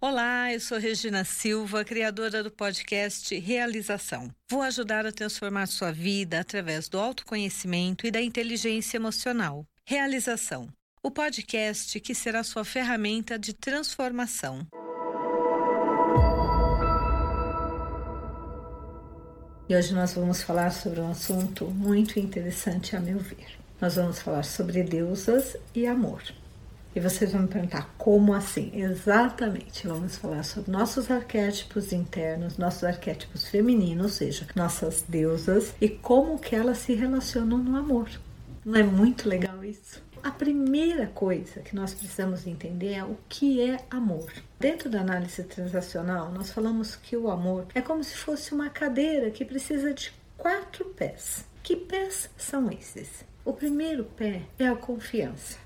Olá, eu sou Regina Silva, criadora do podcast Realização. Vou ajudar a transformar sua vida através do autoconhecimento e da inteligência emocional. Realização o podcast que será sua ferramenta de transformação. E hoje nós vamos falar sobre um assunto muito interessante, a meu ver. Nós vamos falar sobre deusas e amor. E vocês vão me perguntar como assim? Exatamente, vamos falar sobre nossos arquétipos internos, nossos arquétipos femininos, ou seja, nossas deusas e como que elas se relacionam no amor. Não é muito legal isso? A primeira coisa que nós precisamos entender é o que é amor. Dentro da análise transacional, nós falamos que o amor é como se fosse uma cadeira que precisa de quatro pés. Que pés são esses? O primeiro pé é a confiança.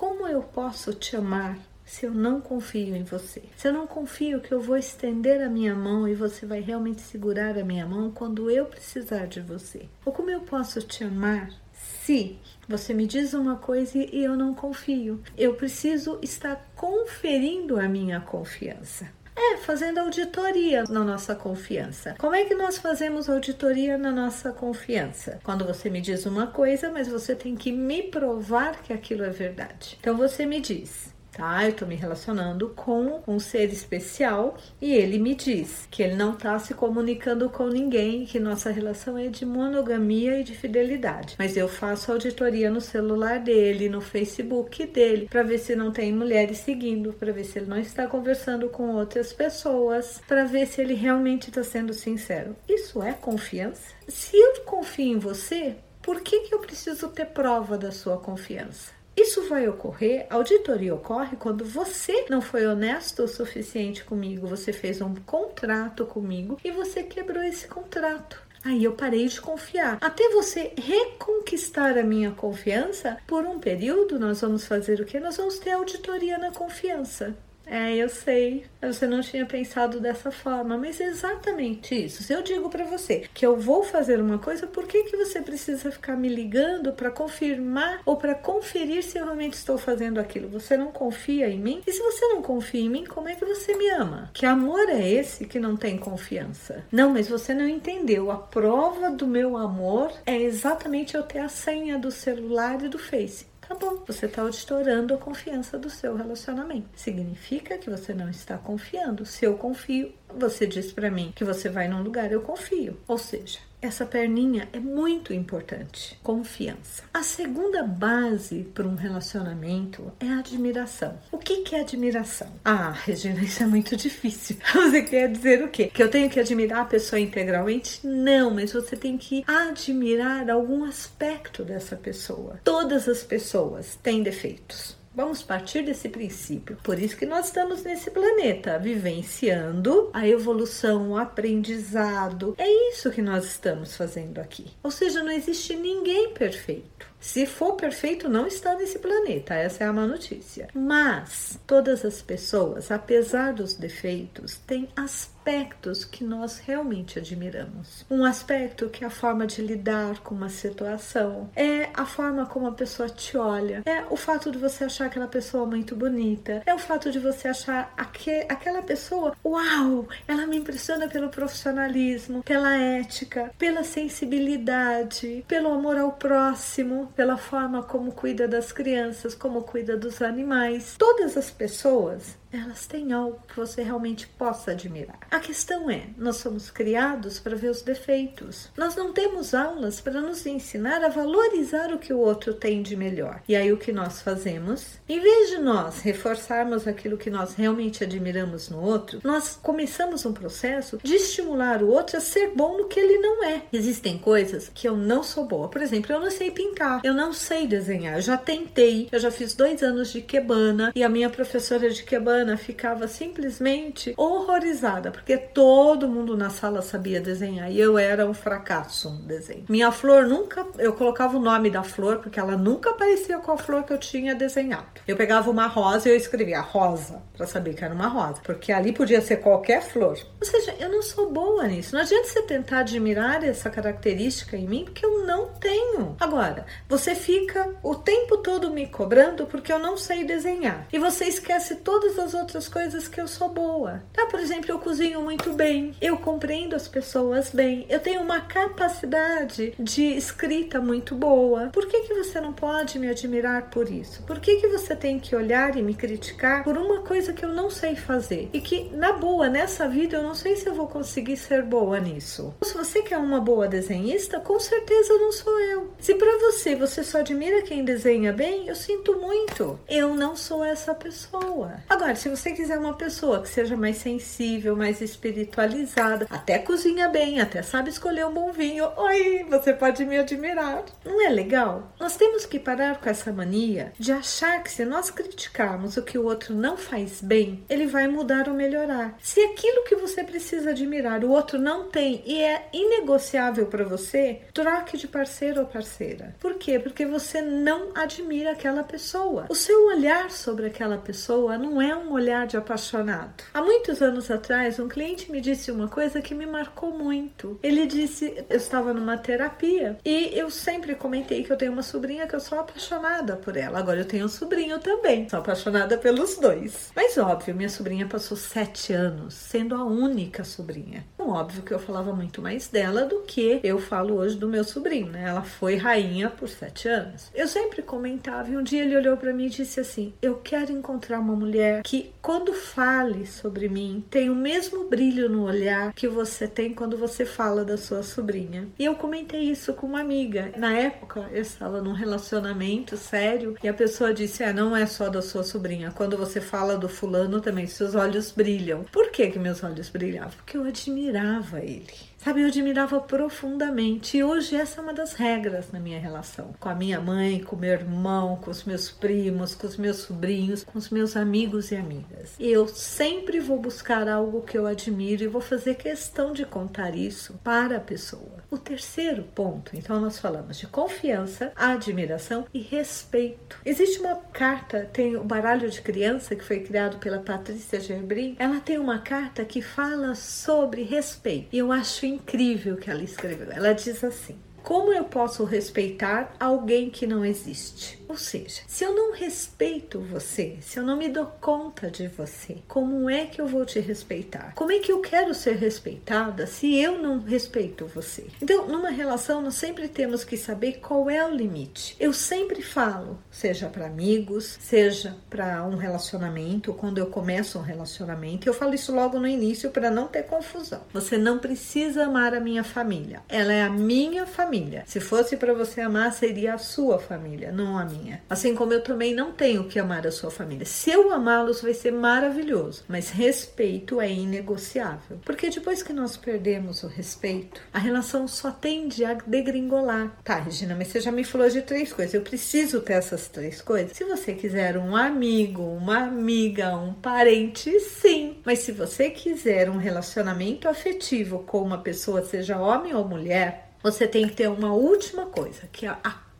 Como eu posso te amar se eu não confio em você? Se eu não confio que eu vou estender a minha mão e você vai realmente segurar a minha mão quando eu precisar de você? Ou como eu posso te amar se você me diz uma coisa e eu não confio? Eu preciso estar conferindo a minha confiança. É, fazendo auditoria na nossa confiança. Como é que nós fazemos auditoria na nossa confiança? Quando você me diz uma coisa, mas você tem que me provar que aquilo é verdade. Então você me diz: tá? Eu tô me relacionando com um ser especial e ele me diz que ele não tá se comunicando com ninguém, que nossa relação é de monogamia e de fidelidade. Mas eu faço auditoria no celular dele, no Facebook dele, para ver se não tem mulheres seguindo, para ver se ele não está conversando com outras pessoas, para ver se ele realmente está sendo sincero. Isso é confiança? Se eu confio em você, por que, que eu preciso ter prova da sua confiança? Isso vai ocorrer, auditoria ocorre quando você não foi honesto o suficiente comigo, você fez um contrato comigo e você quebrou esse contrato. Aí eu parei de confiar. Até você reconquistar a minha confiança, por um período nós vamos fazer o que? Nós vamos ter auditoria na confiança. É, eu sei. Você não tinha pensado dessa forma, mas é exatamente isso. Se eu digo para você que eu vou fazer uma coisa, por que que você precisa ficar me ligando para confirmar ou para conferir se eu realmente estou fazendo aquilo? Você não confia em mim? E se você não confia em mim, como é que você me ama? Que amor é esse que não tem confiança? Não, mas você não entendeu. A prova do meu amor é exatamente eu ter a senha do celular e do Face tá bom, você está auditorando a confiança do seu relacionamento. Significa que você não está confiando. Se eu confio, você diz para mim que você vai num lugar, eu confio. Ou seja, essa perninha é muito importante. Confiança. A segunda base para um relacionamento é a admiração. O que, que é admiração? Ah, Regina, isso é muito difícil. Você quer dizer o quê? Que eu tenho que admirar a pessoa integralmente? Não, mas você tem que admirar algum aspecto dessa pessoa. Todas as pessoas têm defeitos. Vamos partir desse princípio. Por isso que nós estamos nesse planeta, vivenciando a evolução, o aprendizado. É isso que nós estamos fazendo aqui. Ou seja, não existe ninguém perfeito. Se for perfeito, não está nesse planeta. Essa é a má notícia. Mas todas as pessoas, apesar dos defeitos, têm aspectos que nós realmente admiramos. Um aspecto que é a forma de lidar com uma situação, é a forma como a pessoa te olha, é o fato de você achar aquela pessoa muito bonita, é o fato de você achar aqu aquela pessoa, uau, ela me impressiona pelo profissionalismo, pela ética, pela sensibilidade, pelo amor ao próximo pela forma como cuida das crianças, como cuida dos animais. Todas as pessoas elas têm algo que você realmente possa admirar. A questão é, nós somos criados para ver os defeitos. Nós não temos aulas para nos ensinar a valorizar o que o outro tem de melhor. E aí o que nós fazemos? Em vez de nós reforçarmos aquilo que nós realmente admiramos no outro, nós começamos um processo de estimular o outro a ser bom no que ele não é. Existem coisas que eu não sou boa. Por exemplo, eu não sei pintar, eu não sei desenhar. Eu já tentei, eu já fiz dois anos de quebana e a minha professora de quebana Ana ficava simplesmente horrorizada, porque todo mundo na sala sabia desenhar e eu era um fracasso no desenho. Minha flor nunca, eu colocava o nome da flor porque ela nunca parecia com a flor que eu tinha desenhado. Eu pegava uma rosa e eu escrevia rosa para saber que era uma rosa, porque ali podia ser qualquer flor. Ou seja, eu não sou boa nisso. Não adianta você tentar admirar essa característica em mim porque eu não tenho. Agora, você fica o tempo todo me cobrando porque eu não sei desenhar e você esquece todas as essas outras coisas que eu sou boa. Tá? Por exemplo, eu cozinho muito bem, eu compreendo as pessoas bem, eu tenho uma capacidade de escrita muito boa. Por que, que você não pode me admirar por isso? Por que, que você tem que olhar e me criticar por uma coisa que eu não sei fazer? E que, na boa, nessa vida, eu não sei se eu vou conseguir ser boa nisso. Se você quer uma boa desenhista, com certeza não sou eu. Se para você você só admira quem desenha bem, eu sinto muito. Eu não sou essa pessoa. Agora, se você quiser uma pessoa que seja mais sensível, mais espiritualizada, até cozinha bem, até sabe escolher um bom vinho, oi, você pode me admirar. Não é legal? Nós temos que parar com essa mania de achar que se nós criticarmos o que o outro não faz bem, ele vai mudar ou melhorar. Se aquilo que você precisa admirar o outro não tem e é inegociável para você, troque de parceiro ou parceira. Por quê? Porque você não admira aquela pessoa. O seu olhar sobre aquela pessoa não é um olhar de apaixonado. Há muitos anos atrás, um cliente me disse uma coisa que me marcou muito. Ele disse: eu estava numa terapia e eu sempre comentei que eu tenho uma sobrinha que eu sou apaixonada por ela. Agora eu tenho um sobrinho também, sou apaixonada pelos dois. Mas óbvio, minha sobrinha passou sete anos sendo a única sobrinha. Então, óbvio que eu falava muito mais dela do que eu falo hoje do meu sobrinho, né? Ela foi rainha por sete anos. Eu sempre comentava e um dia ele olhou para mim e disse assim: Eu quero encontrar uma mulher que, quando fale sobre mim, tem o mesmo brilho no olhar que você tem quando você fala da sua sobrinha. E eu comentei isso com uma amiga. Na época, eu estava num relacionamento sério e a pessoa disse: É, não é só da sua sobrinha. Quando você fala do fulano também, seus olhos brilham. Por que, que meus olhos brilhavam? Porque eu admirava ele. Sabe, eu admirava profundamente. E hoje essa é uma das regras na minha relação. Com a minha mãe, com meu irmão, com os meus primos, com os meus sobrinhos, com os meus amigos e amigas. Eu sempre vou buscar algo que eu admiro e vou fazer questão de contar isso para a pessoa. O terceiro ponto, então nós falamos de confiança, admiração e respeito. Existe uma carta, tem o baralho de criança que foi criado pela Patrícia Gerbrin. Ela tem uma carta que fala sobre respeito. E eu acho incrível que ela escreveu. Ela diz assim: Como eu posso respeitar alguém que não existe? Ou seja, se eu não respeito você, se eu não me dou conta de você, como é que eu vou te respeitar? Como é que eu quero ser respeitada se eu não respeito você? Então, numa relação, nós sempre temos que saber qual é o limite. Eu sempre falo, seja para amigos, seja para um relacionamento, quando eu começo um relacionamento, eu falo isso logo no início para não ter confusão. Você não precisa amar a minha família, ela é a minha família. Se fosse para você amar, seria a sua família, não a minha. Assim como eu também não tenho que amar a sua família. Se eu amá-los, vai ser maravilhoso, mas respeito é inegociável. Porque depois que nós perdemos o respeito, a relação só tende a degringolar. Tá, Regina, mas você já me falou de três coisas. Eu preciso ter essas três coisas. Se você quiser um amigo, uma amiga, um parente, sim. Mas se você quiser um relacionamento afetivo com uma pessoa, seja homem ou mulher, você tem que ter uma última coisa, que é a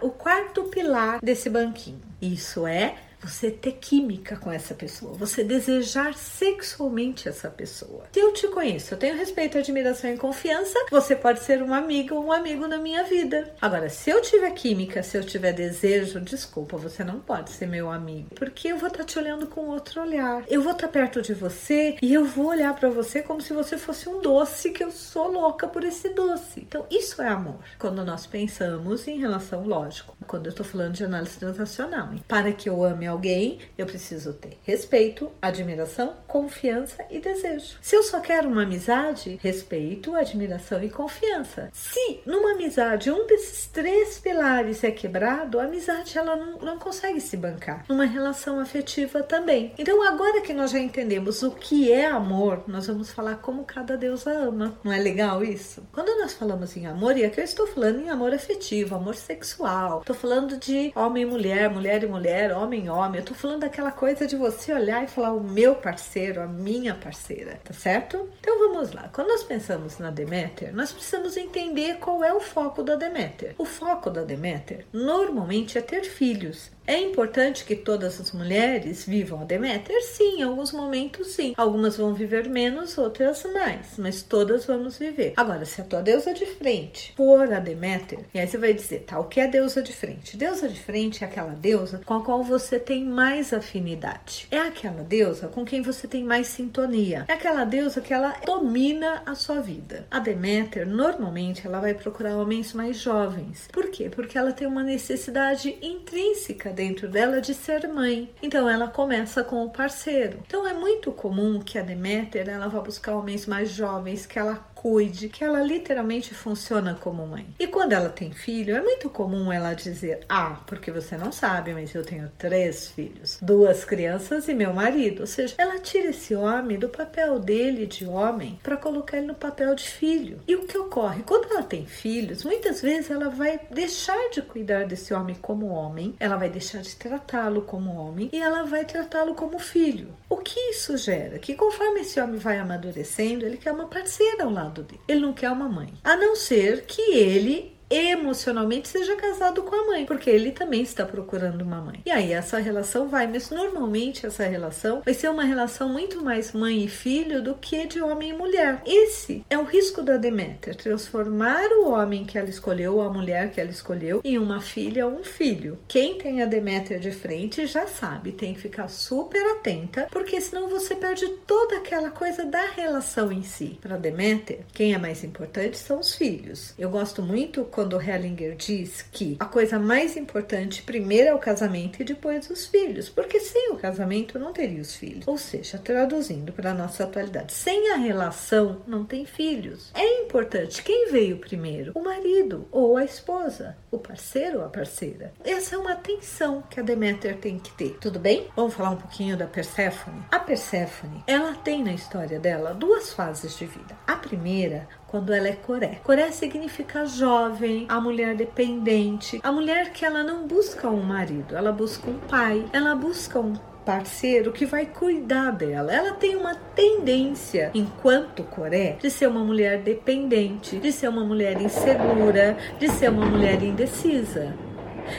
o quarto pilar desse banquinho. Isso é você ter química com essa pessoa, você desejar sexualmente essa pessoa. Se eu te conheço, eu tenho respeito, admiração e confiança, você pode ser um amigo ou um amigo na minha vida. Agora, se eu tiver química, se eu tiver desejo, desculpa, você não pode ser meu amigo, porque eu vou estar tá te olhando com outro olhar. Eu vou estar tá perto de você e eu vou olhar para você como se você fosse um doce que eu sou louca por esse doce. Então, isso é amor. Quando nós pensamos em relação lógico, quando eu tô falando de análise transacional, para que eu ame alguém, eu preciso ter respeito, admiração, confiança e desejo. Se eu só quero uma amizade, respeito, admiração e confiança. Se numa amizade um desses três pilares é quebrado, a amizade ela não, não consegue se bancar. Numa relação afetiva também. Então agora que nós já entendemos o que é amor, nós vamos falar como cada deusa ama. Não é legal isso? Quando nós falamos em amor, e aqui eu estou falando em amor afetivo, amor sexual, estou falando de homem e mulher, mulher e mulher, homem e homem homem. Eu tô falando daquela coisa de você olhar e falar o meu parceiro, a minha parceira, tá certo? Então vamos lá. Quando nós pensamos na Deméter, nós precisamos entender qual é o foco da Deméter. O foco da Deméter normalmente é ter filhos. É importante que todas as mulheres vivam a Deméter? Sim, em alguns momentos sim. Algumas vão viver menos, outras mais, mas todas vamos viver. Agora, se a tua deusa de frente for a Deméter, e aí você vai dizer, tá, o que é deusa de frente? Deusa de frente é aquela deusa com a qual você tem mais afinidade. É aquela deusa com quem você tem mais sintonia. É aquela deusa que ela domina a sua vida. A Deméter, normalmente, ela vai procurar homens mais jovens. Por quê? Porque ela tem uma necessidade intrínseca dentro dela de ser mãe. Então ela começa com o parceiro. Então é muito comum que a Deméter ela vá buscar homens mais jovens que ela cuide, que ela literalmente funciona como mãe. E quando ela tem filho, é muito comum ela dizer: Ah, porque você não sabe, mas eu tenho três filhos, duas crianças e meu marido. Ou seja, ela tira esse homem do papel dele de homem para colocar ele no papel de filho. E o que ocorre? Quando ela tem filhos, muitas vezes ela vai deixar de cuidar desse homem como homem, ela vai deixar de tratá-lo como homem e ela vai tratá-lo como filho. O que isso gera? Que conforme esse homem vai amadurecendo, ele quer uma parceira ao lado. Ele não quer uma mãe. A não ser que ele emocionalmente seja casado com a mãe, porque ele também está procurando uma mãe. E aí essa relação vai, mas normalmente essa relação vai ser uma relação muito mais mãe e filho do que de homem e mulher. Esse é o risco da Deméter, transformar o homem que ela escolheu ou a mulher que ela escolheu em uma filha ou um filho. Quem tem a Deméter de frente já sabe, tem que ficar super atenta, porque senão você perde toda aquela coisa da relação em si. Para Deméter, quem é mais importante são os filhos. Eu gosto muito quando quando Hellinger diz que a coisa mais importante primeiro é o casamento e depois os filhos, porque sem o casamento não teria os filhos. Ou seja, traduzindo para a nossa atualidade, sem a relação não tem filhos. É importante quem veio primeiro, o marido ou a esposa, o parceiro ou a parceira. Essa é uma atenção que a Deméter tem que ter. Tudo bem? Vamos falar um pouquinho da Perséfone. A Perséfone, ela tem na história dela duas fases de vida. A primeira, quando ela é Coré. Coré significa jovem, a mulher dependente, a mulher que ela não busca um marido, ela busca um pai, ela busca um parceiro que vai cuidar dela. Ela tem uma tendência, enquanto Coré, de ser uma mulher dependente, de ser uma mulher insegura, de ser uma mulher indecisa.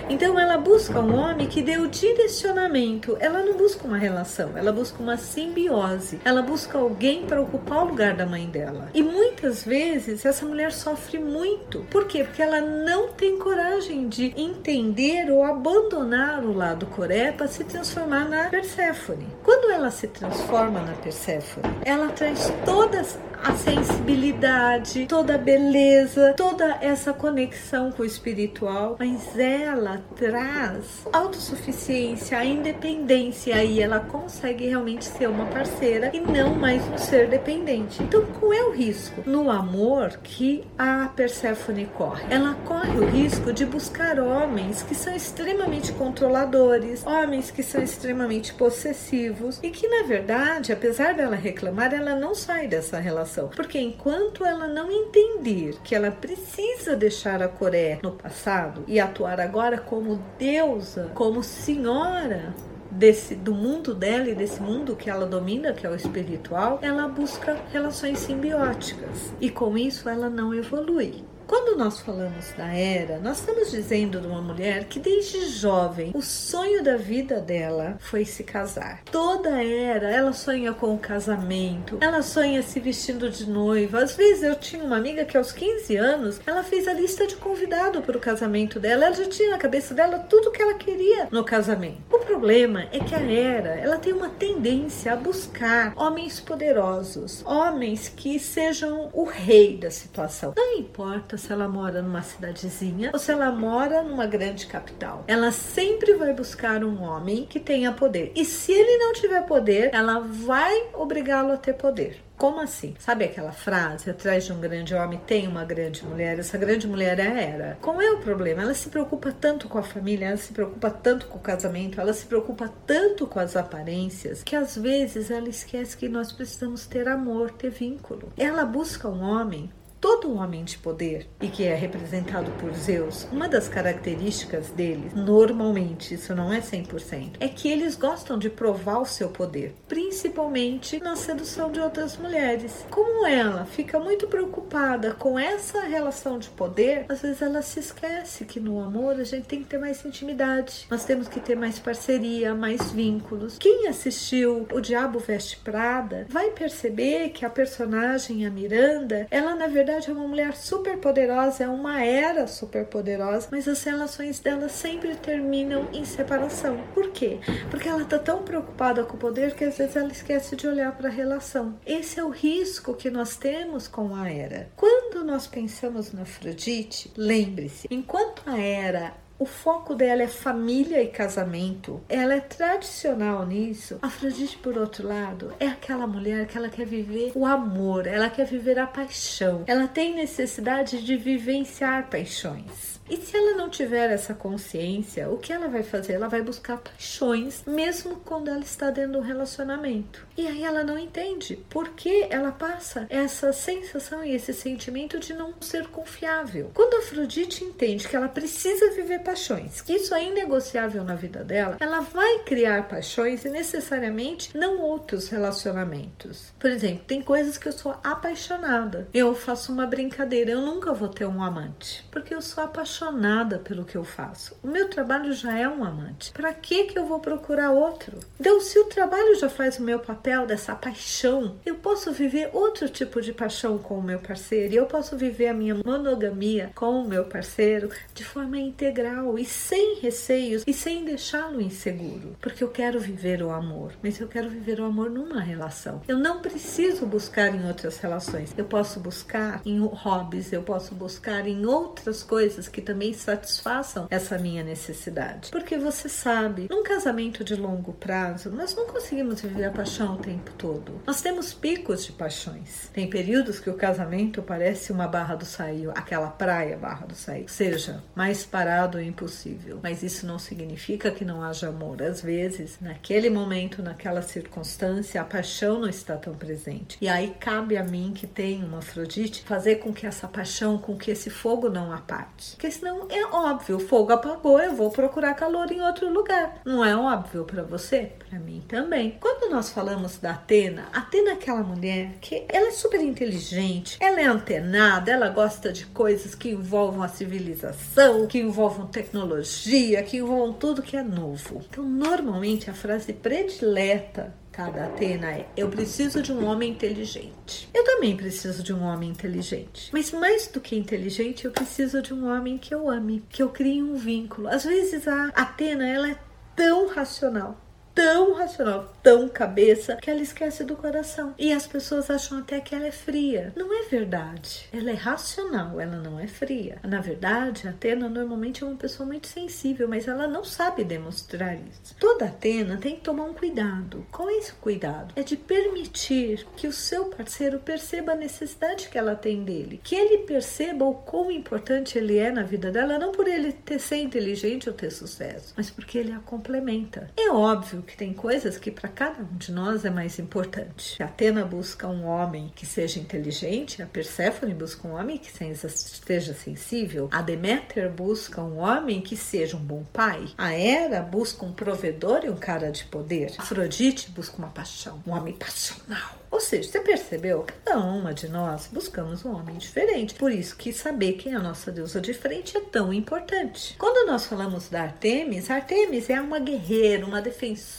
Então ela busca um homem que dê o direcionamento. Ela não busca uma relação, ela busca uma simbiose. Ela busca alguém para ocupar o lugar da mãe dela. E muitas vezes essa mulher sofre muito. Por quê? Porque ela não tem coragem de entender ou abandonar o lado Coré para se transformar na Perséfone. Quando ela se transforma na Perséfone, ela traz todas a sensibilidade, toda a beleza, toda essa conexão com o espiritual, mas ela traz autossuficiência, a independência e ela consegue realmente ser uma parceira e não mais um ser dependente. Então, qual é o risco? No amor que a Perséfone corre. Ela corre o risco de buscar homens que são extremamente controladores, homens que são extremamente possessivos e que, na verdade, apesar dela reclamar, ela não sai dessa relação Porque enquanto ela não entender que ela precisa deixar a Coreia no passado e atuar agora como deusa, como senhora desse do mundo dela e desse mundo que ela domina, que é o espiritual, ela busca relações simbióticas e com isso ela não evolui. Quando nós falamos da era, nós estamos dizendo de uma mulher que desde jovem o sonho da vida dela foi se casar. Toda era, ela sonha com o casamento, ela sonha se vestindo de noiva. Às vezes eu tinha uma amiga que aos 15 anos, ela fez a lista de convidado para o casamento dela. Ela já tinha na cabeça dela tudo que ela queria no casamento. O problema é que a era, ela tem uma tendência a buscar homens poderosos, homens que sejam o rei da situação. Não importa importa se ela mora numa cidadezinha ou se ela mora numa grande capital. Ela sempre vai buscar um homem que tenha poder. E se ele não tiver poder, ela vai obrigá-lo a ter poder. Como assim? Sabe aquela frase? Atrás de um grande homem tem uma grande mulher. Essa grande mulher é a Era. Qual é o problema? Ela se preocupa tanto com a família, ela se preocupa tanto com o casamento, ela se preocupa tanto com as aparências, que às vezes ela esquece que nós precisamos ter amor, ter vínculo. Ela busca um homem Todo homem de poder, e que é representado por Zeus, uma das características deles, normalmente, isso não é 100%, é que eles gostam de provar o seu poder, principalmente na sedução de outras mulheres. Como ela fica muito preocupada com essa relação de poder, às vezes ela se esquece que no amor a gente tem que ter mais intimidade, nós temos que ter mais parceria, mais vínculos. Quem assistiu O Diabo Veste Prada vai perceber que a personagem, a Miranda, ela na verdade é uma mulher super poderosa, é uma era super poderosa, mas as relações dela sempre terminam em separação. Por quê? Porque ela tá tão preocupada com o poder que às vezes ela esquece de olhar para a relação. Esse é o risco que nós temos com a era. Quando nós pensamos na Afrodite, lembre-se, enquanto a era o foco dela é família e casamento. Ela é tradicional nisso. Afrodite, por outro lado, é aquela mulher que ela quer viver o amor, ela quer viver a paixão. Ela tem necessidade de vivenciar paixões. E se ela não tiver essa consciência, o que ela vai fazer? Ela vai buscar paixões, mesmo quando ela está dentro do relacionamento. E aí ela não entende por que ela passa essa sensação e esse sentimento de não ser confiável. Quando Afrodite entende que ela precisa viver paixões, que isso é inegociável na vida dela, ela vai criar paixões e necessariamente não outros relacionamentos. Por exemplo, tem coisas que eu sou apaixonada. Eu faço uma brincadeira, eu nunca vou ter um amante, porque eu sou apaixonada pelo que eu faço. O meu trabalho já é um amante. Para que que eu vou procurar outro? Então, se o trabalho já faz o meu papel dessa paixão, eu posso viver outro tipo de paixão com o meu parceiro. E eu posso viver a minha monogamia com o meu parceiro de forma integral e sem receios e sem deixá-lo inseguro, porque eu quero viver o amor, mas eu quero viver o amor numa relação. Eu não preciso buscar em outras relações. Eu posso buscar em hobbies, eu posso buscar em outras coisas que também satisfaçam essa minha necessidade. Porque você sabe, num casamento de longo prazo, nós não conseguimos viver a paixão o tempo todo. Nós temos picos de paixões. Tem períodos que o casamento parece uma barra do saio, aquela praia barra do saio, seja mais parado e impossível. Mas isso não significa que não haja amor. Às vezes, naquele momento, naquela circunstância, a paixão não está tão presente. E aí cabe a mim que tenho uma Afrodite fazer com que essa paixão, com que esse fogo não aparte. Porque senão é óbvio, o fogo apagou, eu vou procurar calor em outro lugar. Não é óbvio para você? Para mim também. Quando nós falamos da Atena, Atena é aquela mulher que ela é super inteligente, ela é antenada, ela gosta de coisas que envolvam a civilização, que envolvam tecnologia, que envolvam tudo que é novo. Então, normalmente a frase predileta cada Atena é: Eu preciso de um homem inteligente. Eu também preciso de um homem inteligente. Mas mais do que inteligente, eu preciso de um homem que eu ame, que eu crie um vínculo. Às vezes a Atena ela é tão racional, tão racional, tão cabeça, que ela esquece do coração. E as pessoas acham até que ela é fria. Não é verdade. Ela é racional, ela não é fria. Na verdade, a Atena normalmente é uma pessoa muito sensível, mas ela não sabe demonstrar isso. Toda Atena tem que tomar um cuidado. Qual é esse cuidado? É de permitir que o seu parceiro perceba a necessidade que ela tem dele. Que ele perceba o quão importante ele é na vida dela, não por ele ter ser inteligente ou ter sucesso, mas porque ele a complementa. É óbvio que tem coisas que para cada um de nós é mais importante. A Atena busca um homem que seja inteligente, a Perséfone busca um homem que seja sensível, a Deméter busca um homem que seja um bom pai, a Hera busca um provedor e um cara de poder, a Afrodite busca uma paixão, um homem passional. Ou seja, você percebeu? Cada uma de nós buscamos um homem diferente. Por isso que saber quem é a nossa deusa de frente é tão importante. Quando nós falamos da Artemis, Artemis é uma guerreira, uma defensora.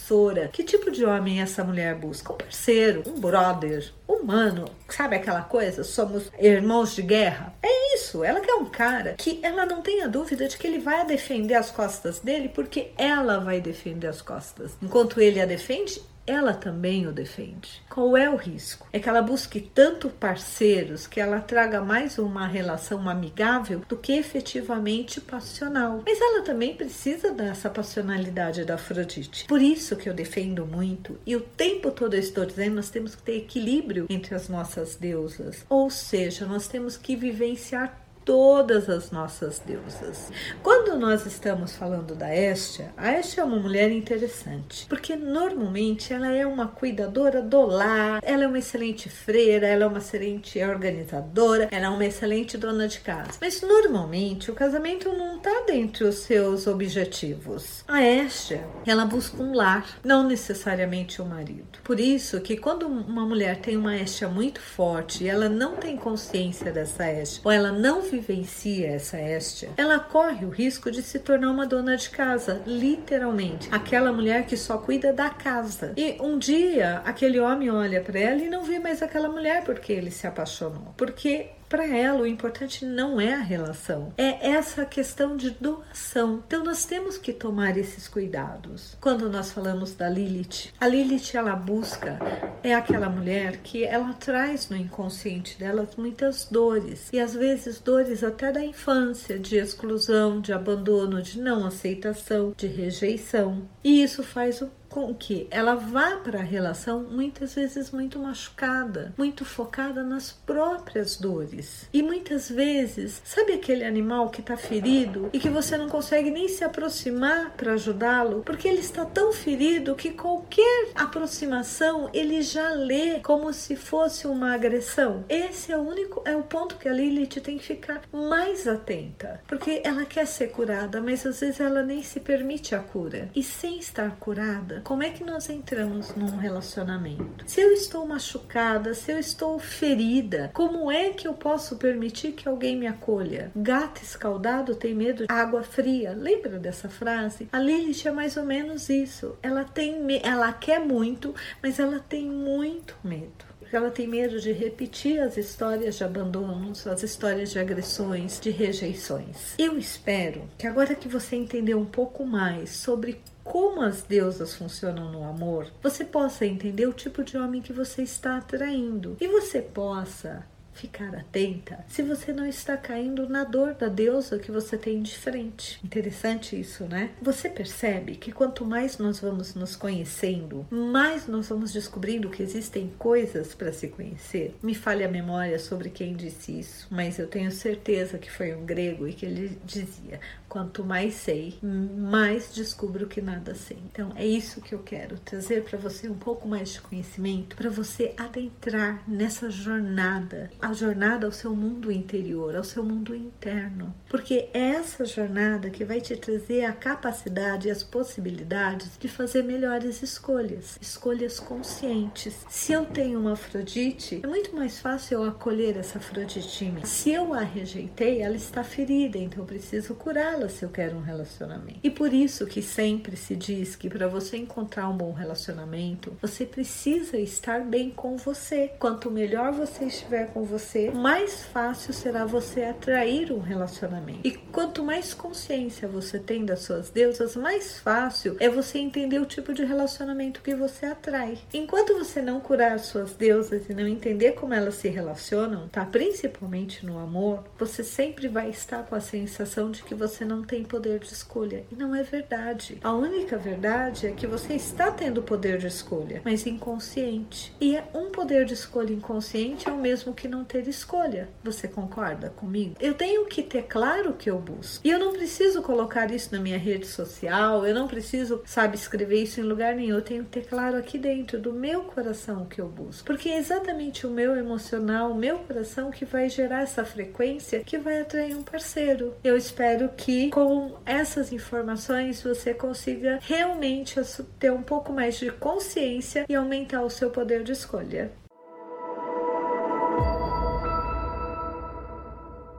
Que tipo de homem essa mulher busca? Um parceiro, um brother, humano. Sabe aquela coisa? Somos irmãos de guerra? É isso. Ela quer um cara que ela não tenha dúvida de que ele vai defender as costas dele porque ela vai defender as costas. Enquanto ele a defende, ela também o defende. Qual é o risco? É que ela busque tanto parceiros que ela traga mais uma relação amigável do que efetivamente passional. Mas ela também precisa dessa passionalidade da Afrodite. Por isso que eu defendo muito e o tempo todo eu estou dizendo nós temos que ter equilíbrio entre as nossas deusas. Ou seja, nós temos que vivenciar todas as nossas deusas. Quando quando nós estamos falando da Estia, a Estia é uma mulher interessante, porque normalmente ela é uma cuidadora do lar, ela é uma excelente freira, ela é uma excelente organizadora, ela é uma excelente dona de casa. Mas normalmente o casamento não está dentre os seus objetivos. A Estia, ela busca um lar, não necessariamente o um marido. Por isso que quando uma mulher tem uma Estia muito forte e ela não tem consciência dessa Estia, ou ela não vivencia essa Estia, ela corre o risco de se tornar uma dona de casa, literalmente. Aquela mulher que só cuida da casa. E um dia aquele homem olha para ela e não vê mais aquela mulher porque ele se apaixonou. Porque para ela, o importante não é a relação, é essa questão de doação. Então, nós temos que tomar esses cuidados. Quando nós falamos da Lilith, a Lilith ela busca, é aquela mulher que ela traz no inconsciente dela muitas dores, e às vezes dores até da infância, de exclusão, de abandono, de não aceitação, de rejeição. E isso faz o com que ela vá para a relação muitas vezes muito machucada, muito focada nas próprias dores. E muitas vezes, sabe aquele animal que está ferido e que você não consegue nem se aproximar para ajudá-lo, porque ele está tão ferido que qualquer aproximação ele já lê como se fosse uma agressão. Esse é o único, é o ponto que a Lilith tem que ficar mais atenta, porque ela quer ser curada, mas às vezes ela nem se permite a cura. E sem estar curada, como é que nós entramos num relacionamento? Se eu estou machucada, se eu estou ferida, como é que eu posso permitir que alguém me acolha? Gato escaldado tem medo de água fria. Lembra dessa frase? A Lilith é mais ou menos isso. Ela tem, ela quer muito, mas ela tem muito medo ela tem medo de repetir as histórias de abandonos, as histórias de agressões, de rejeições. Eu espero que agora que você entendeu um pouco mais sobre como as deusas funcionam no amor, você possa entender o tipo de homem que você está atraindo. E você possa ficar atenta se você não está caindo na dor da deusa que você tem de frente. Interessante isso, né? Você percebe que quanto mais nós vamos nos conhecendo, mais nós vamos descobrindo que existem coisas para se conhecer. Me falha a memória sobre quem disse isso, mas eu tenho certeza que foi um grego e que ele dizia: quanto mais sei, mais descubro que nada sei. Então é isso que eu quero trazer para você um pouco mais de conhecimento, para você adentrar nessa jornada a jornada ao seu mundo interior, ao seu mundo interno. Porque é essa jornada que vai te trazer a capacidade e as possibilidades de fazer melhores escolhas, escolhas conscientes. Se eu tenho uma Afrodite, é muito mais fácil eu acolher essa Afrodite. Se eu a rejeitei, ela está ferida, então eu preciso curá-la se eu quero um relacionamento. E por isso que sempre se diz que para você encontrar um bom relacionamento, você precisa estar bem com você. Quanto melhor você estiver com você, você, mais fácil será você atrair um relacionamento. E quanto mais consciência você tem das suas deusas, mais fácil é você entender o tipo de relacionamento que você atrai. Enquanto você não curar suas deusas e não entender como elas se relacionam, tá? Principalmente no amor, você sempre vai estar com a sensação de que você não tem poder de escolha. E não é verdade. A única verdade é que você está tendo poder de escolha, mas inconsciente. E é um poder de escolha inconsciente é o mesmo que não ter escolha. Você concorda comigo? Eu tenho que ter claro o que eu busco. E eu não preciso colocar isso na minha rede social, eu não preciso, sabe, escrever isso em lugar nenhum. Eu tenho que ter claro aqui dentro do meu coração o que eu busco. Porque é exatamente o meu emocional, o meu coração que vai gerar essa frequência que vai atrair um parceiro. Eu espero que com essas informações você consiga realmente ter um pouco mais de consciência e aumentar o seu poder de escolha.